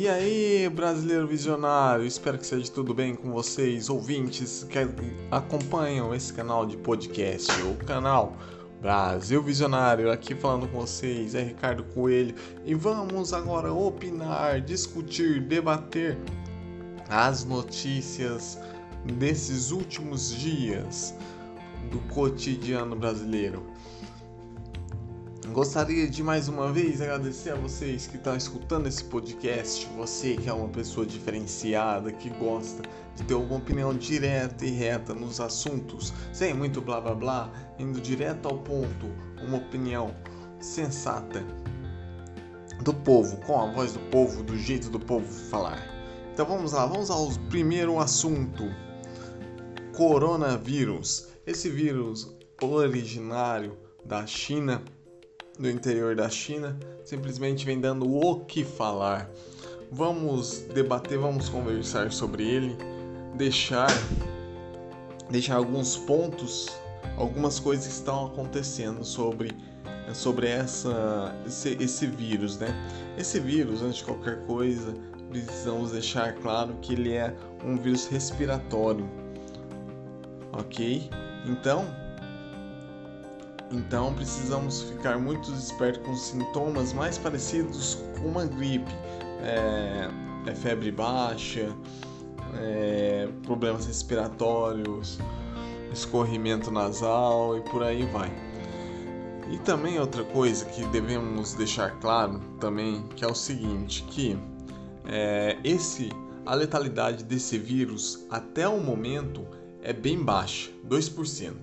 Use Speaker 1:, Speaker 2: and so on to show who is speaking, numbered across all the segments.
Speaker 1: E aí, brasileiro visionário, espero que seja tudo bem com vocês, ouvintes que acompanham esse canal de podcast, o canal Brasil Visionário, aqui falando com vocês é Ricardo Coelho e vamos agora opinar, discutir, debater as notícias desses últimos dias do cotidiano brasileiro. Gostaria de mais uma vez agradecer a vocês que estão escutando esse podcast, você que é uma pessoa diferenciada, que gosta de ter uma opinião direta e reta nos assuntos, sem muito blá blá blá, indo direto ao ponto, uma opinião sensata do povo, com a voz do povo, do jeito do povo falar. Então vamos lá, vamos ao primeiro assunto: coronavírus. Esse vírus originário da China do interior da China simplesmente vem dando o que falar. Vamos debater, vamos conversar sobre ele, deixar deixar alguns pontos, algumas coisas que estão acontecendo sobre sobre essa esse, esse vírus, né? Esse vírus, antes de qualquer coisa, precisamos deixar claro que ele é um vírus respiratório, ok? Então, então precisamos ficar muito espertos com sintomas mais parecidos com uma gripe, é, é febre baixa, é, problemas respiratórios, escorrimento nasal e por aí vai. E também outra coisa que devemos deixar claro também que é o seguinte, que é, esse a letalidade desse vírus até o momento é bem baixa, 2%.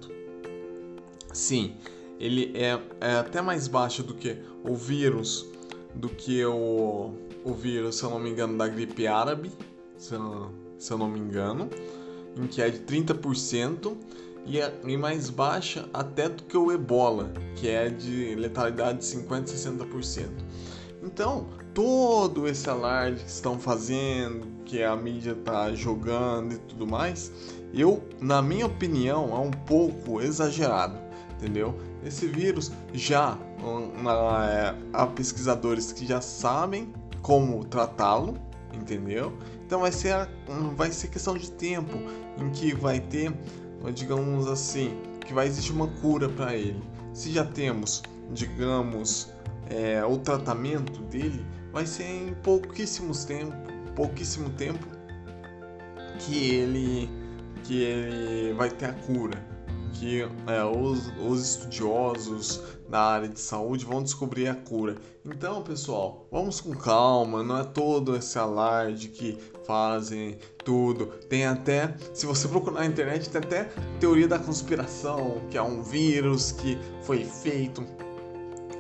Speaker 1: Sim, ele é, é até mais baixo do que o vírus, do que o, o vírus, se eu não me engano, da gripe árabe, se eu, se eu não me engano, em que é de 30%, e, é, e mais baixa até do que o ebola, que é de letalidade de 50% 60%. Então, todo esse alarde que estão fazendo, que a mídia está jogando e tudo mais, eu, na minha opinião, é um pouco exagerado entendeu? Esse vírus já é, há pesquisadores que já sabem como tratá-lo, entendeu? Então vai ser vai ser questão de tempo em que vai ter, digamos assim, que vai existir uma cura para ele. Se já temos, digamos, é, o tratamento dele, vai ser em pouquíssimos tempo, pouquíssimo tempo que ele que ele vai ter a cura que é, os, os estudiosos da área de saúde vão descobrir a cura. Então, pessoal, vamos com calma, não é todo esse alarde que fazem tudo. Tem até, se você procurar na internet, tem até teoria da conspiração, que é um vírus que foi feito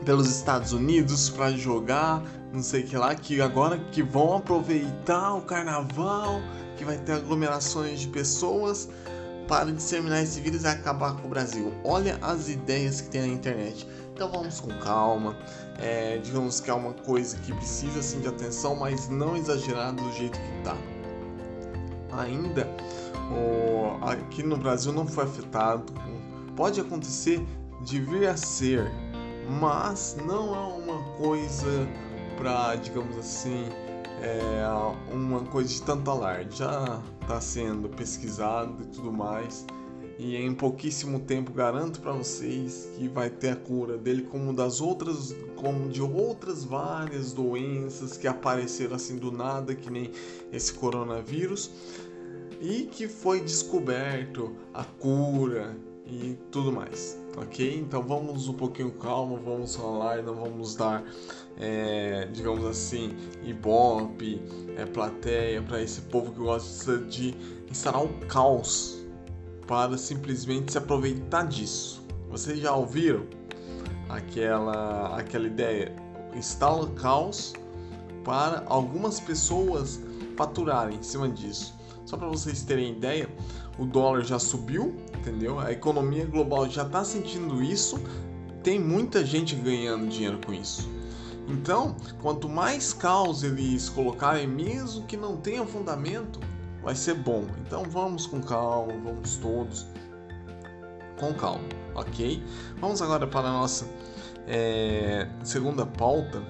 Speaker 1: pelos Estados Unidos para jogar, não sei que lá, que agora que vão aproveitar o carnaval, que vai ter aglomerações de pessoas para disseminar esse vírus e acabar com o Brasil. Olha as ideias que tem na internet. Então vamos com calma. É, digamos que é uma coisa que precisa sim de atenção, mas não exagerado do jeito que está. Ainda o, aqui no Brasil não foi afetado. Pode acontecer de vir a ser, mas não é uma coisa para, digamos assim, é uma coisa de tanto alarde. Já está sendo pesquisado e tudo mais. E em pouquíssimo tempo garanto para vocês que vai ter a cura dele como das outras, como de outras várias doenças que apareceram assim do nada, que nem esse coronavírus, e que foi descoberto a cura e tudo mais ok? Então vamos um pouquinho calmo, vamos falar, não vamos dar, é, digamos assim, ibope, é, plateia para esse povo que gosta de instalar o caos para simplesmente se aproveitar disso. Vocês já ouviram aquela, aquela ideia? Instala o caos para algumas pessoas faturarem em cima disso. Só para vocês terem ideia, o dólar já subiu, entendeu? A economia global já está sentindo isso, tem muita gente ganhando dinheiro com isso. Então, quanto mais caos eles colocarem, mesmo que não tenha fundamento, vai ser bom. Então vamos com calma, vamos todos com calma, ok? Vamos agora para a nossa é, segunda pauta,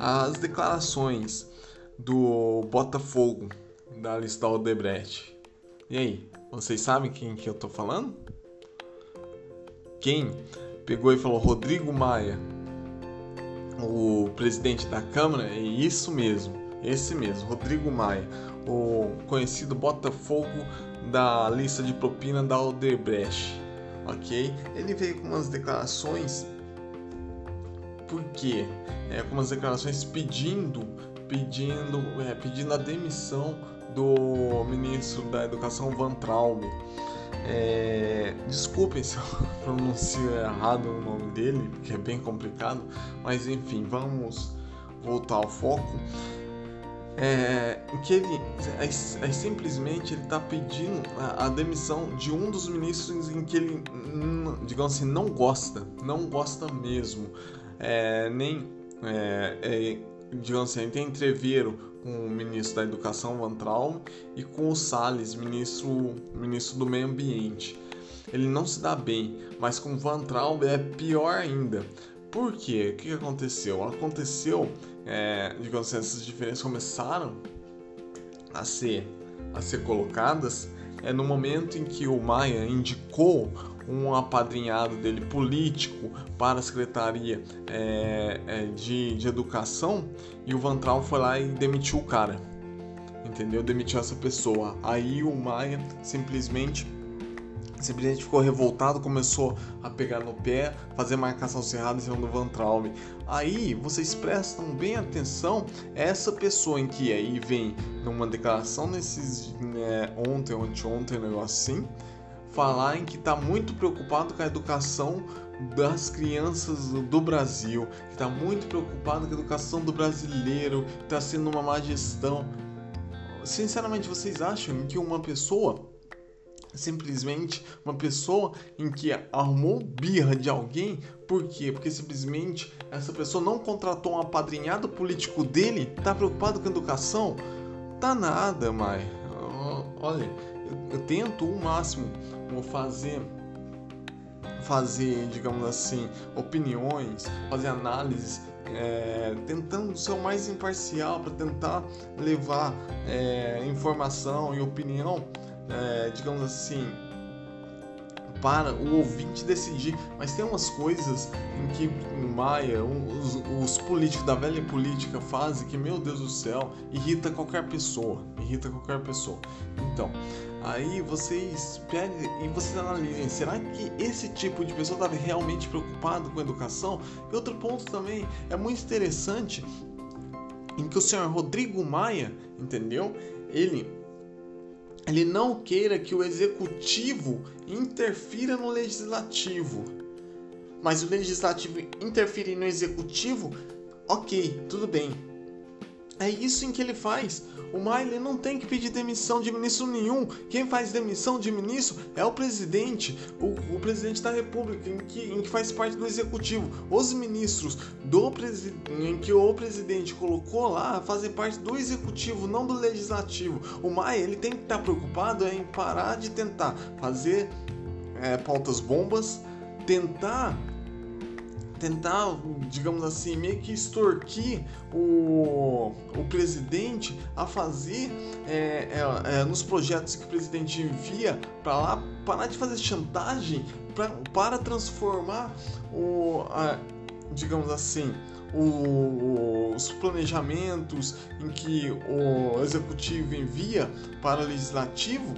Speaker 1: as declarações do Botafogo, da lista Odebrecht. E aí, vocês sabem quem que eu tô falando? Quem pegou e falou Rodrigo Maia, o presidente da Câmara, é isso mesmo, esse mesmo, Rodrigo Maia, o conhecido Botafogo da lista de propina da Odebrecht, ok? Ele veio com umas declarações, por quê? É, com umas declarações pedindo, pedindo, é, pedindo a demissão do ministro da Educação Van Traub. É, desculpem se eu pronuncio errado o nome dele, porque é bem complicado, mas enfim, vamos voltar ao foco. É, que ele é, é simplesmente ele está pedindo a, a, demissão de um dos ministros em que ele, digamos assim, não gosta, não gosta mesmo, é, nem é, é, digamos assim, tem entreveiro com o ministro da Educação, Van Traum, e com o Salles, ministro, ministro do Meio Ambiente. Ele não se dá bem, mas com Van Traum é pior ainda. Por quê? O que aconteceu? Aconteceu, é, digamos assim, essas diferenças começaram a ser, a ser colocadas é no momento em que o Maia indicou um apadrinhado dele político para a Secretaria é, é, de, de Educação e o Vantral foi lá e demitiu o cara. Entendeu? Demitiu essa pessoa. Aí o Maia simplesmente simplesmente ficou revoltado, começou a pegar no pé, fazer marcação cerrada em cima do Van Traub. Aí vocês prestam bem atenção essa pessoa em que aí vem numa declaração nesses né, ontem, ontem, ontem, um negócio assim, falar em que está muito preocupado com a educação das crianças do Brasil, que está muito preocupado com a educação do brasileiro, que está sendo uma má gestão. Sinceramente, vocês acham que uma pessoa, simplesmente uma pessoa em que arrumou birra de alguém, por quê? Porque simplesmente essa pessoa não contratou um apadrinhado político dele, está preocupado com a educação? Tá nada, mãe. Olha, eu, tento o máximo fazer fazer, digamos assim, opiniões, fazer análises, é, tentando ser o mais imparcial para tentar levar é, informação e opinião, é, digamos assim, para o ouvinte decidir. Mas tem umas coisas em que o Maia, os, os, políticos da velha política fazem que, meu Deus do céu, irrita qualquer pessoa. Irrita qualquer pessoa. Então, Aí vocês pegam e vocês analisem, será que esse tipo de pessoa estava realmente preocupado com a educação? E outro ponto também é muito interessante em que o senhor Rodrigo Maia, entendeu? Ele ele não queira que o executivo interfira no legislativo. Mas o legislativo interferir no executivo, ok, tudo bem. É isso em que ele faz. O Miley não tem que pedir demissão de ministro nenhum. Quem faz demissão de ministro é o presidente, o, o presidente da República, em que, em que, faz parte do executivo. Os ministros do em que o presidente colocou lá fazem parte do executivo, não do legislativo. O Maia ele tem que estar preocupado em parar de tentar fazer é, pautas bombas, tentar tentar, digamos assim, meio que extorquir o, o presidente a fazer é, é, é, nos projetos que o presidente envia para lá, parar de fazer chantagem pra, para transformar o, a, digamos assim, o, os planejamentos em que o executivo envia para o legislativo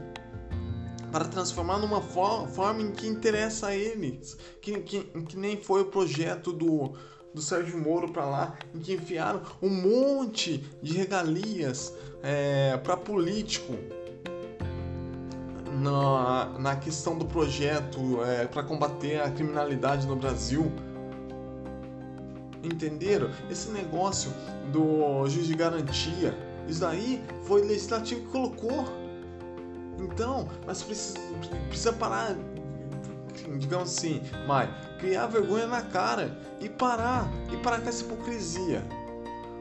Speaker 1: para transformar numa forma em que interessa a eles, que, que, que nem foi o projeto do, do Sérgio Moro para lá, em que enfiaram um monte de regalias é, para político na, na questão do projeto é, para combater a criminalidade no Brasil. Entenderam? Esse negócio do juiz de garantia, isso daí foi o legislativo que colocou. Então, mas precisa, precisa parar, digamos assim, Mai, criar vergonha na cara e parar, e parar com essa hipocrisia.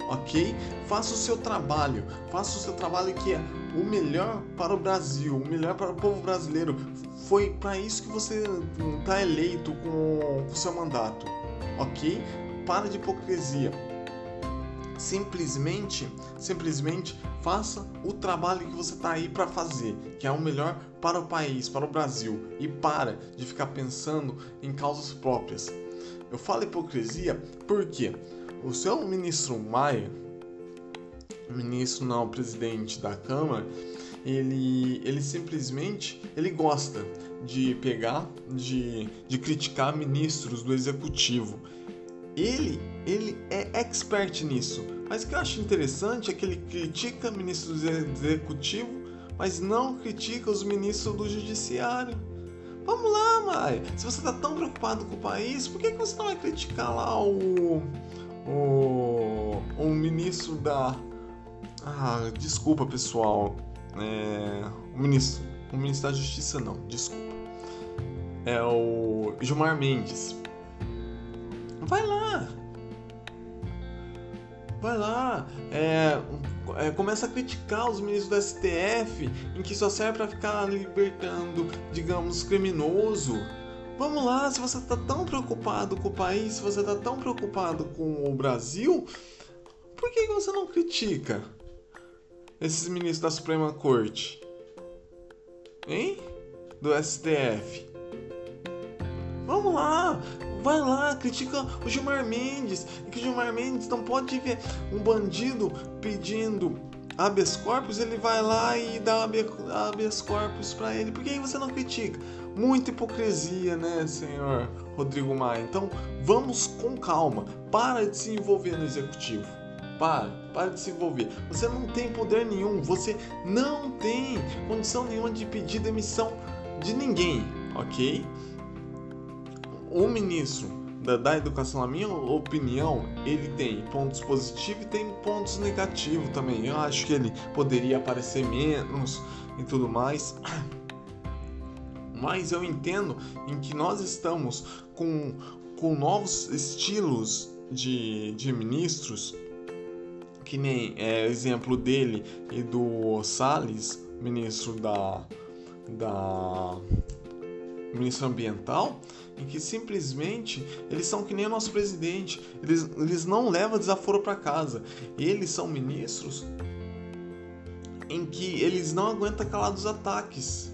Speaker 1: Ok? Faça o seu trabalho, faça o seu trabalho que é o melhor para o Brasil, o melhor para o povo brasileiro. Foi para isso que você está eleito com o seu mandato, ok? Para de hipocrisia. Simplesmente, simplesmente faça o trabalho que você está aí para fazer, que é o melhor para o país, para o Brasil, e para de ficar pensando em causas próprias. Eu falo hipocrisia porque o seu ministro Maia, ministro não, presidente da Câmara, ele, ele simplesmente ele gosta de pegar, de, de criticar ministros do executivo. Ele, ele é expert nisso. Mas o que eu acho interessante é que ele critica ministros do executivo, mas não critica os ministros do judiciário. Vamos lá, Maia. Se você está tão preocupado com o país, por que, que você não vai criticar lá o, o, o ministro da. Ah, desculpa, pessoal. É, o ministro. O ministro da Justiça, não, desculpa. É o Gilmar Mendes. Vai lá. Vai lá. É, é, começa a criticar os ministros do STF, em que só serve para ficar libertando, digamos, criminoso. Vamos lá, se você está tão preocupado com o país, se você está tão preocupado com o Brasil, por que você não critica esses ministros da Suprema Corte? Hein? Do STF? Vamos lá, vai lá, critica o Gilmar Mendes. E que o Gilmar Mendes não pode ver um bandido pedindo habeas corpus, ele vai lá e dá habeas corpus para ele. Por que você não critica? Muita hipocrisia, né, senhor Rodrigo Maia? Então, vamos com calma. Para de se envolver no executivo. Para, para de se envolver. Você não tem poder nenhum, você não tem condição nenhuma de pedir demissão de ninguém, ok? O ministro da, da, educação, na minha opinião, ele tem pontos positivos e tem pontos negativos também. Eu acho que ele poderia aparecer menos e tudo mais. Mas eu entendo em que nós estamos com, com novos estilos de, de ministros, que nem é exemplo dele e do Salles, ministro da, da ministro ambiental, em que simplesmente eles são que nem o nosso presidente, eles, eles não levam desaforo para casa. Eles são ministros em que eles não aguentam calar dos ataques.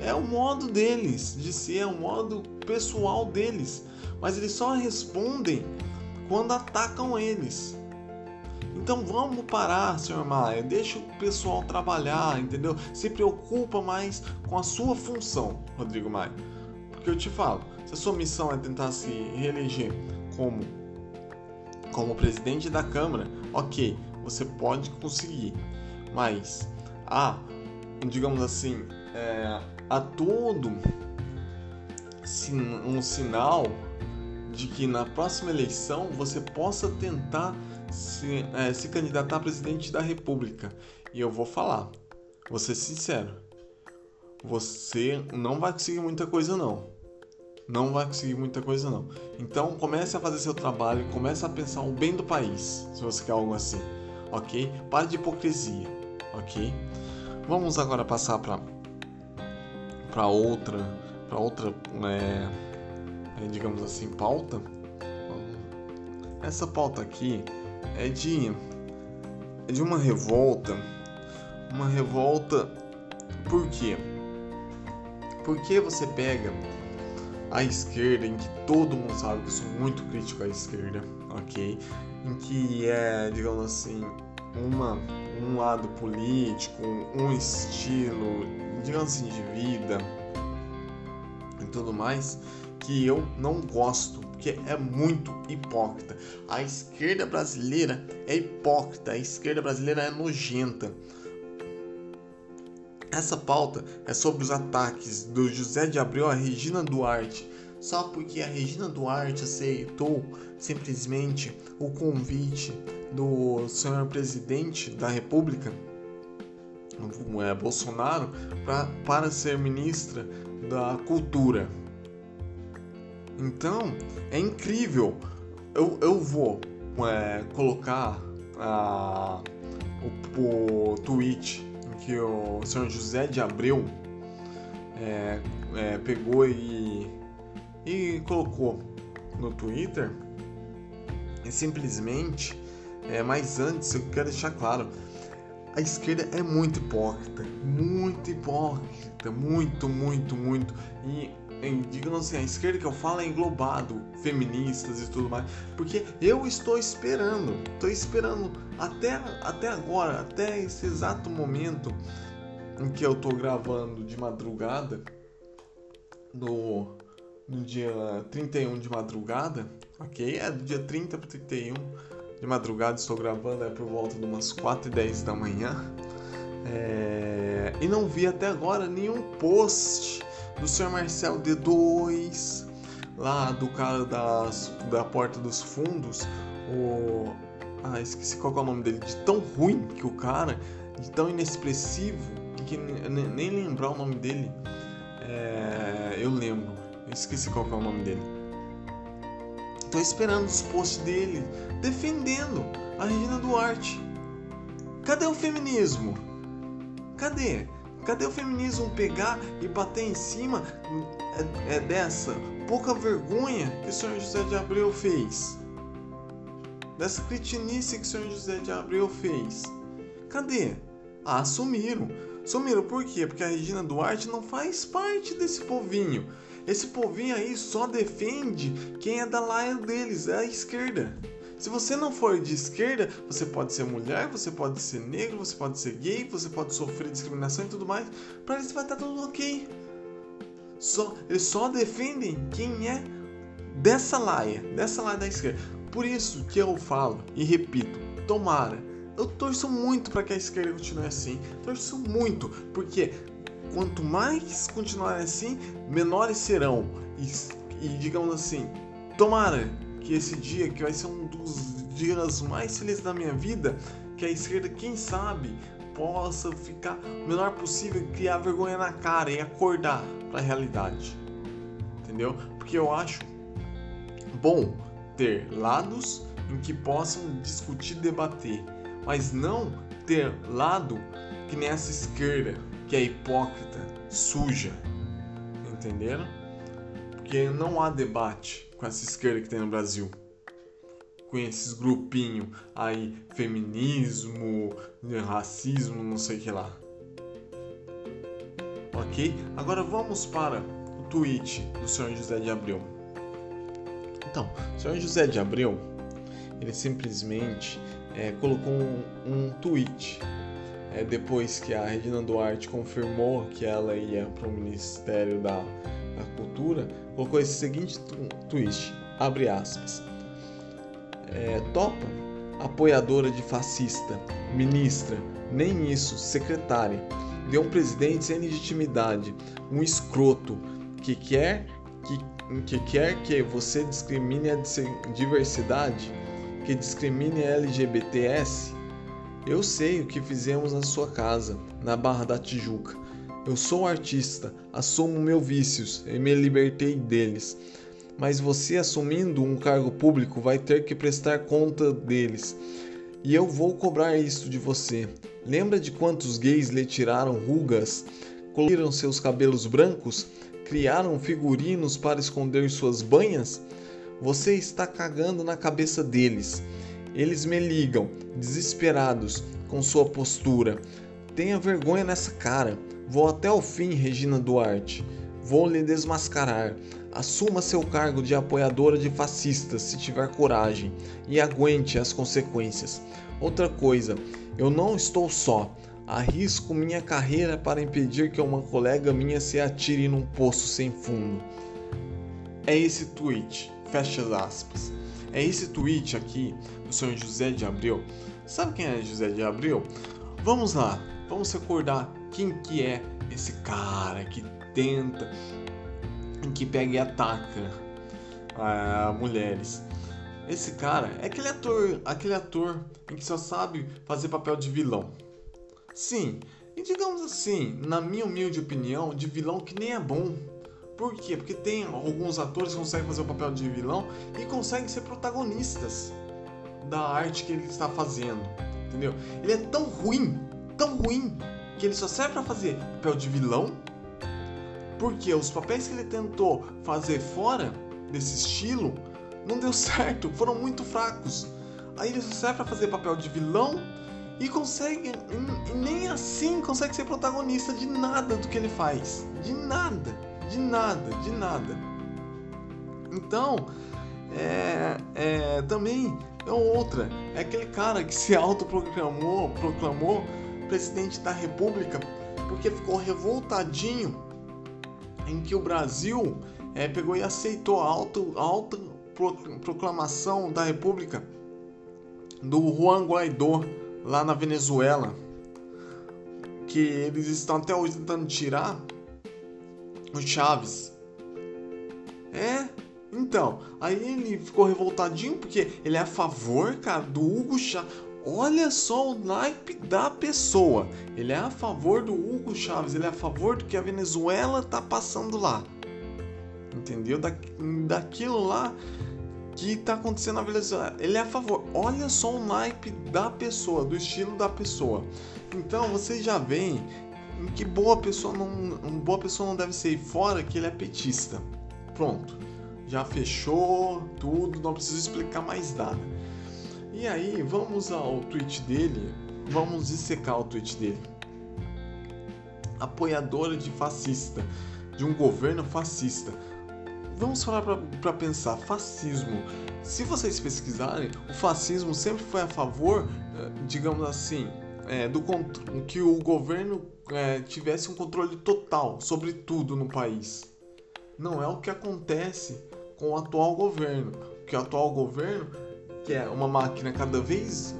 Speaker 1: É o modo deles de ser, é o modo pessoal deles. Mas eles só respondem quando atacam eles. Então vamos parar, senhor Maia, deixa o pessoal trabalhar, entendeu? Se preocupa mais com a sua função, Rodrigo Maia. Eu te falo, se a sua missão é tentar se reeleger como como presidente da Câmara, ok, você pode conseguir. Mas há, digamos assim, é, todo um sinal de que na próxima eleição você possa tentar se, é, se candidatar a presidente da República. E eu vou falar, vou ser sincero, você não vai conseguir muita coisa não. Não vai conseguir muita coisa não. Então comece a fazer seu trabalho, comece a pensar o bem do país, se você quer algo assim, ok? Pare de hipocrisia, ok? Vamos agora passar para para outra, para outra, é, é, digamos assim, pauta. Essa pauta aqui é de é de uma revolta, uma revolta por quê? Porque você pega a esquerda, em que todo mundo sabe que eu sou muito crítico à esquerda, ok? Em que é, digamos assim, uma, um lado político, um estilo, digamos assim, de vida e tudo mais, que eu não gosto, porque é muito hipócrita. A esquerda brasileira é hipócrita, a esquerda brasileira é nojenta. Essa pauta é sobre os ataques do José de Abreu a Regina Duarte, só porque a Regina Duarte aceitou simplesmente o convite do senhor presidente da República, é, Bolsonaro, pra, para ser ministra da Cultura. Então, é incrível. Eu, eu vou é, colocar a, o, o tweet que o senhor José de Abreu é, é, pegou e, e colocou no Twitter e simplesmente É, mas antes eu quero deixar claro, a esquerda é muito hipócrita, muito hipócrita, muito, muito, muito. E digamos assim, a esquerda que eu falo é englobado, feministas e tudo mais, porque eu estou esperando, estou esperando até, até agora, até esse exato momento em que eu estou gravando de madrugada, no, no dia 31 de madrugada, ok? É do dia 30 para 31 de madrugada, estou gravando, é por volta de umas 4 e 10 da manhã. É... E não vi até agora nenhum post do Sr. Marcel D2, lá do cara das, da Porta dos Fundos, o. Ah, esqueci qual é o nome dele, de tão ruim que o cara, de tão inexpressivo, que nem lembrar o nome dele, é, eu lembro, eu esqueci qual é o nome dele. Tô esperando os posts dele defendendo a Regina Duarte. Cadê o feminismo? Cadê? Cadê o feminismo pegar e bater em cima é, é dessa pouca vergonha que o senhor José de Abreu fez? Dessa cretinice que o senhor José de Abreu fez? Cadê? Ah, sumiram. Sumiram por quê? Porque a Regina Duarte não faz parte desse povinho. Esse povinho aí só defende quem é da laia deles, é a esquerda. Se você não for de esquerda, você pode ser mulher, você pode ser negro, você pode ser gay, você pode sofrer discriminação e tudo mais. Para eles vai estar tudo ok. Só, eles só defendem quem é dessa laia, dessa laia da esquerda. Por isso que eu falo e repito, tomara. Eu torço muito para que a esquerda continue assim. Torço muito, porque quanto mais continuar assim, menores serão. E, e digamos assim, tomara que esse dia, que vai ser um dos dias mais felizes da minha vida, que a esquerda, quem sabe, possa ficar o menor possível, criar vergonha na cara e acordar para a realidade. Entendeu? Porque eu acho bom ter lados em que possam discutir, debater, mas não ter lado que nem essa esquerda, que é hipócrita, suja. Entenderam? Porque não há debate com essa esquerda que tem no Brasil. Com esses grupinhos aí, feminismo, racismo, não sei o que lá. Ok? Agora vamos para o tweet do senhor José de Abreu. Então, o senhor José de Abreu, ele simplesmente é, colocou um, um tweet é, depois que a Regina Duarte confirmou que ela ia para o Ministério da, da Cultura, colocou esse seguinte twist, abre aspas. É, topa, apoiadora de fascista, ministra, nem isso, secretária, de um presidente sem legitimidade, um escroto que quer que, que quer que você discrimine a diversidade, que discrimine a LGBTS. Eu sei o que fizemos na sua casa, na Barra da Tijuca eu sou artista, assumo meus vícios e me libertei deles. Mas você, assumindo um cargo público, vai ter que prestar conta deles. E eu vou cobrar isso de você. Lembra de quantos gays lhe tiraram rugas, colocaram seus cabelos brancos, criaram figurinos para esconder suas banhas? Você está cagando na cabeça deles. Eles me ligam, desesperados, com sua postura. Tenha vergonha nessa cara. Vou até o fim, Regina Duarte. Vou lhe desmascarar. Assuma seu cargo de apoiadora de fascistas se tiver coragem e aguente as consequências. Outra coisa, eu não estou só. Arrisco minha carreira para impedir que uma colega minha se atire num poço sem fundo. É esse tweet, fecha aspas. É esse tweet aqui do senhor José de Abreu. Sabe quem é José de Abreu? Vamos lá, vamos recordar quem que é esse cara que tenta, que pega e ataca uh, mulheres. Esse cara é aquele ator, aquele ator em que só sabe fazer papel de vilão. Sim, e digamos assim, na minha humilde opinião, de vilão que nem é bom. Por quê? Porque tem alguns atores que conseguem fazer o papel de vilão e conseguem ser protagonistas da arte que ele está fazendo. Entendeu? Ele é tão ruim, tão ruim, que ele só serve para fazer papel de vilão, porque os papéis que ele tentou fazer fora desse estilo não deu certo, foram muito fracos. Aí ele só serve pra fazer papel de vilão e consegue, e nem assim consegue ser protagonista de nada do que ele faz. De nada, de nada, de nada. Então, é, é, também é outra. É aquele cara que se autoproclamou proclamou presidente da república porque ficou revoltadinho em que o Brasil é, pegou e aceitou a alta proclamação da república do Juan Guaidó lá na Venezuela, que eles estão até hoje tentando tirar o Chaves. É, então, aí ele ficou revoltadinho porque ele é a favor, cara, do Hugo Chaves. Olha só o naipe da pessoa. Ele é a favor do Hugo Chaves, ele é a favor do que a Venezuela tá passando lá. Entendeu? Da, daquilo lá que está acontecendo na Venezuela. Ele é a favor. Olha só o naipe da pessoa, do estilo da pessoa. Então vocês já veem que boa pessoa não, boa pessoa não deve ser fora que ele é petista. Pronto. Já fechou tudo, não preciso explicar mais nada. E aí, vamos ao tweet dele, vamos dissecar o tweet dele. Apoiadora de fascista, de um governo fascista vamos falar para pensar, fascismo. Se vocês pesquisarem, o fascismo sempre foi a favor, eh, digamos assim, é, do que o governo é, tivesse um controle total sobre tudo no país. Não é o que acontece com o atual governo. Que o atual governo, que é uma máquina cada vez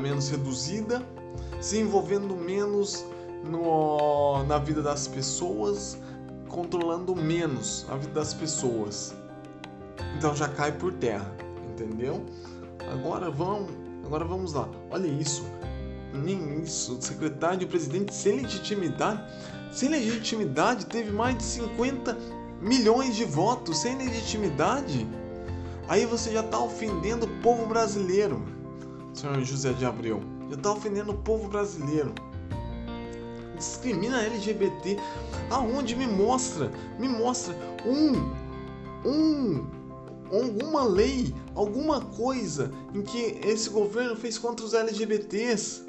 Speaker 1: menos reduzida, se envolvendo menos no, na vida das pessoas, controlando menos a vida das pessoas. Então já cai por terra, entendeu? Agora vamos, agora vamos lá. Olha isso. Nem isso, secretário de presidente sem legitimidade, sem legitimidade teve mais de 50 milhões de votos sem legitimidade. Aí você já está ofendendo o povo brasileiro, senhor José de Abreu. Já está ofendendo o povo brasileiro discrimina LGBT. Aonde me mostra? Me mostra um um alguma lei, alguma coisa em que esse governo fez contra os LGBTs.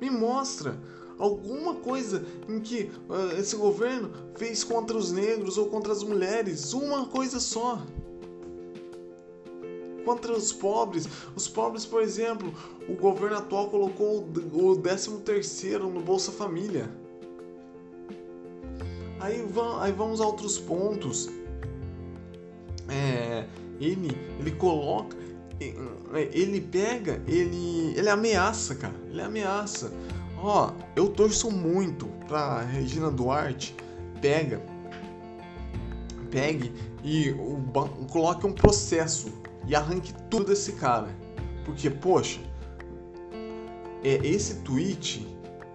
Speaker 1: Me mostra alguma coisa em que uh, esse governo fez contra os negros ou contra as mulheres. Uma coisa só contra os pobres. Os pobres, por exemplo, o governo atual colocou o 13 terceiro no Bolsa Família. Aí, aí vamos a outros pontos. É, ele, ele coloca, ele pega, ele, ele ameaça, cara. Ele ameaça. Ó, eu torço muito pra Regina Duarte pega, pegue e o, coloque um processo e arranque tudo desse cara. Porque, poxa, é esse tweet,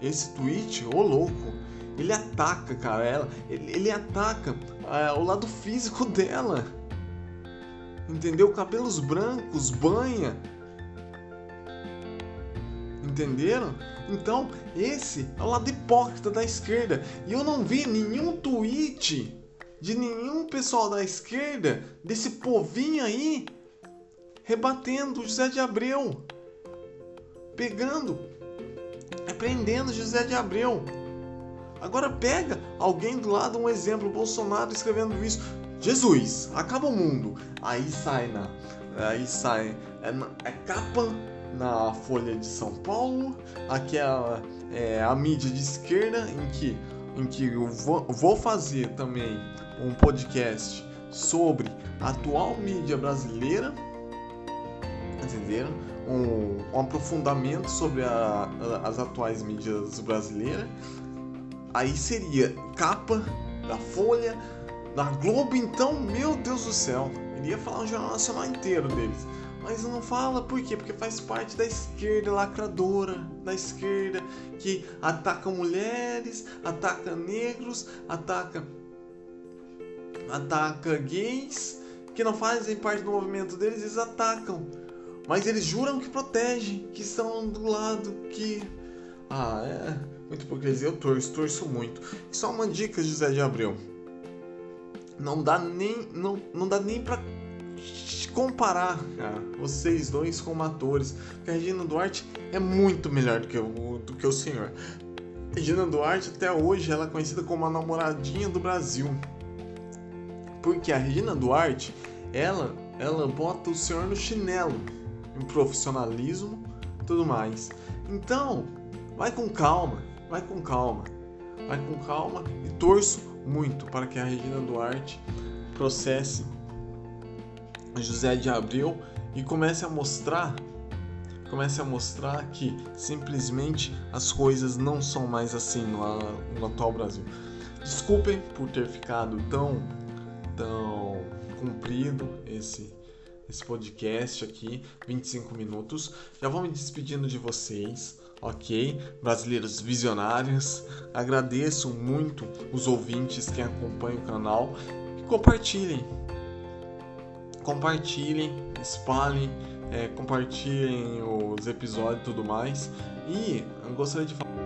Speaker 1: esse tweet, ô louco, ele ataca, cara, ela, ele, ele ataca é, o lado físico dela. Entendeu? Cabelos brancos, banha. Entenderam? Então, esse é o lado hipócrita da esquerda. E eu não vi nenhum tweet de nenhum pessoal da esquerda, desse povinho aí, rebatendo José de Abreu, pegando, prendendo José de Abreu. Agora pega alguém do lado, um exemplo, Bolsonaro escrevendo isso. Jesus, acaba o mundo. Aí sai na. Aí sai. É, é capa na Folha de São Paulo. Aqui é a, é a mídia de esquerda em que, em que eu vou, vou fazer também um podcast sobre a atual mídia brasileira entenderam? Um, um aprofundamento sobre a, a, as atuais mídias brasileiras. Aí seria capa da Folha, da Globo, então, meu Deus do céu, iria falar um jornal nacional inteiro deles. Mas não fala por quê? Porque faz parte da esquerda lacradora, da esquerda que ataca mulheres, ataca negros, ataca ataca gays, que não fazem parte do movimento deles, eles atacam. Mas eles juram que protegem, que estão do lado, que. Ah, é. Muito hipocrisia, eu torço, torço muito. E só uma dica, José de Abreu. Não dá nem. Não, não dá nem pra comparar, cara, vocês dois como atores. Porque a Regina Duarte é muito melhor do que o, do que o senhor. Regina Duarte, até hoje, ela é conhecida como a namoradinha do Brasil. Porque a Regina Duarte, ela, ela bota o senhor no chinelo, em profissionalismo tudo mais. Então, vai com calma, vai com calma, vai com calma e torço muito para que a Regina Duarte processe José de Abreu e comece a mostrar comece a mostrar que simplesmente as coisas não são mais assim no, no atual Brasil. Desculpem por ter ficado tão tão comprido esse esse podcast aqui, 25 minutos. Já vou me despedindo de vocês, ok? Brasileiros visionários. Agradeço muito os ouvintes que acompanham o canal e compartilhem. Compartilhem, espalhem, é, compartilhem os episódios e tudo mais. E eu gostaria de falar